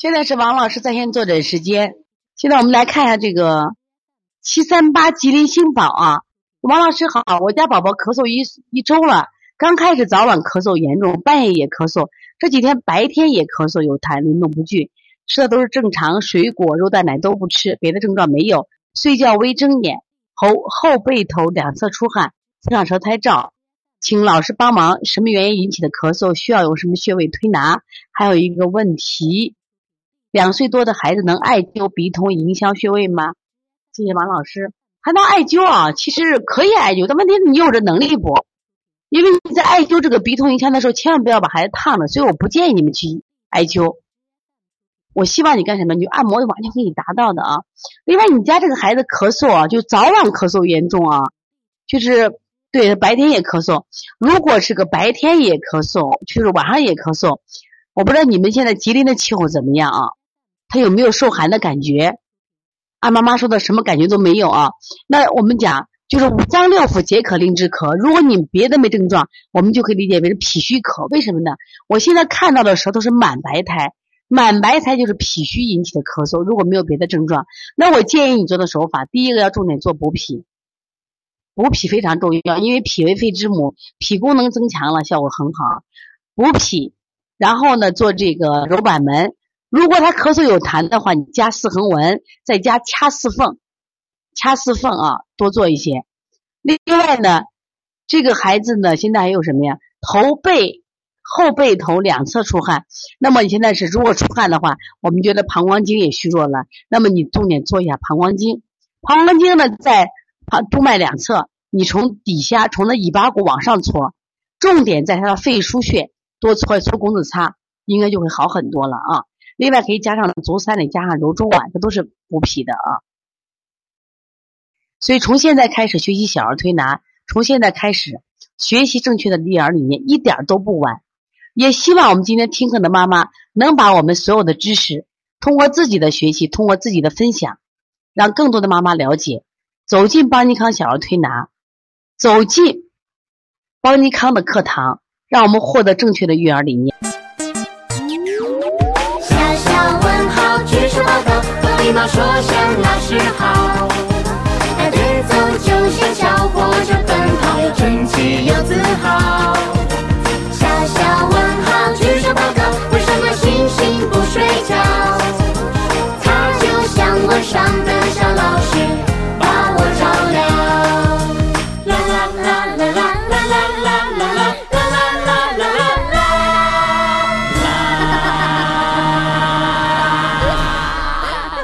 现在是王老师在线坐诊时间。现在我们来看一下这个七三八吉林星宝啊，王老师好，我家宝宝咳嗽一一周了，刚开始早晚咳嗽严重，半夜也咳嗽，这几天白天也咳嗽有痰，运动不均，吃的都是正常，水果、肉蛋奶都不吃，别的症状没有，睡觉微睁眼，后后背头两侧出汗，上上舌苔燥。请老师帮忙，什么原因引起的咳嗽？需要用什么穴位推拿？还有一个问题，两岁多的孩子能艾灸鼻通迎香穴位吗？谢谢王老师，还能艾灸啊？其实可以艾灸，但问题是你有这能力不？因为你在艾灸这个鼻通迎香的时候，千万不要把孩子烫了，所以我不建议你们去艾灸。我希望你干什么？你就按摩，完全可以达到的啊。另外，你家这个孩子咳嗽啊，就早晚咳嗽严重啊，就是。对，白天也咳嗽。如果是个白天也咳嗽，就是晚上也咳嗽，我不知道你们现在吉林的气候怎么样啊？他有没有受寒的感觉？按妈妈说的，什么感觉都没有啊？那我们讲就是五脏六腑皆可令之咳。如果你别的没症状，我们就可以理解为是脾虚咳。为什么呢？我现在看到的舌头是满白苔，满白苔就是脾虚引起的咳嗽。如果没有别的症状，那我建议你做的手法，第一个要重点做补脾。补脾非常重要，因为脾为肺之母，脾功能增强了，效果很好。补脾，然后呢做这个揉板门。如果他咳嗽有痰的话，你加四横纹，再加掐四缝，掐四缝啊，多做一些。另外呢，这个孩子呢，现在还有什么呀？头背后背头两侧出汗，那么你现在是如果出汗的话，我们觉得膀胱经也虚弱了，那么你重点做一下膀胱经。膀胱经呢，在旁督脉两侧，你从底下从那尾巴骨往上搓，重点在他的肺腧穴多搓一搓工字擦，应该就会好很多了啊。另外可以加上足三里，加上揉中脘，这都是补脾的啊。所以从现在开始学习小儿推拿，从现在开始学习正确的育儿理念，一点都不晚。也希望我们今天听课的妈妈能把我们所有的知识，通过自己的学习，通过自己的分享，让更多的妈妈了解。走进邦尼康小儿推拿，走进邦尼康的课堂，让我们获得正确的育儿理念。礼貌说声老师好。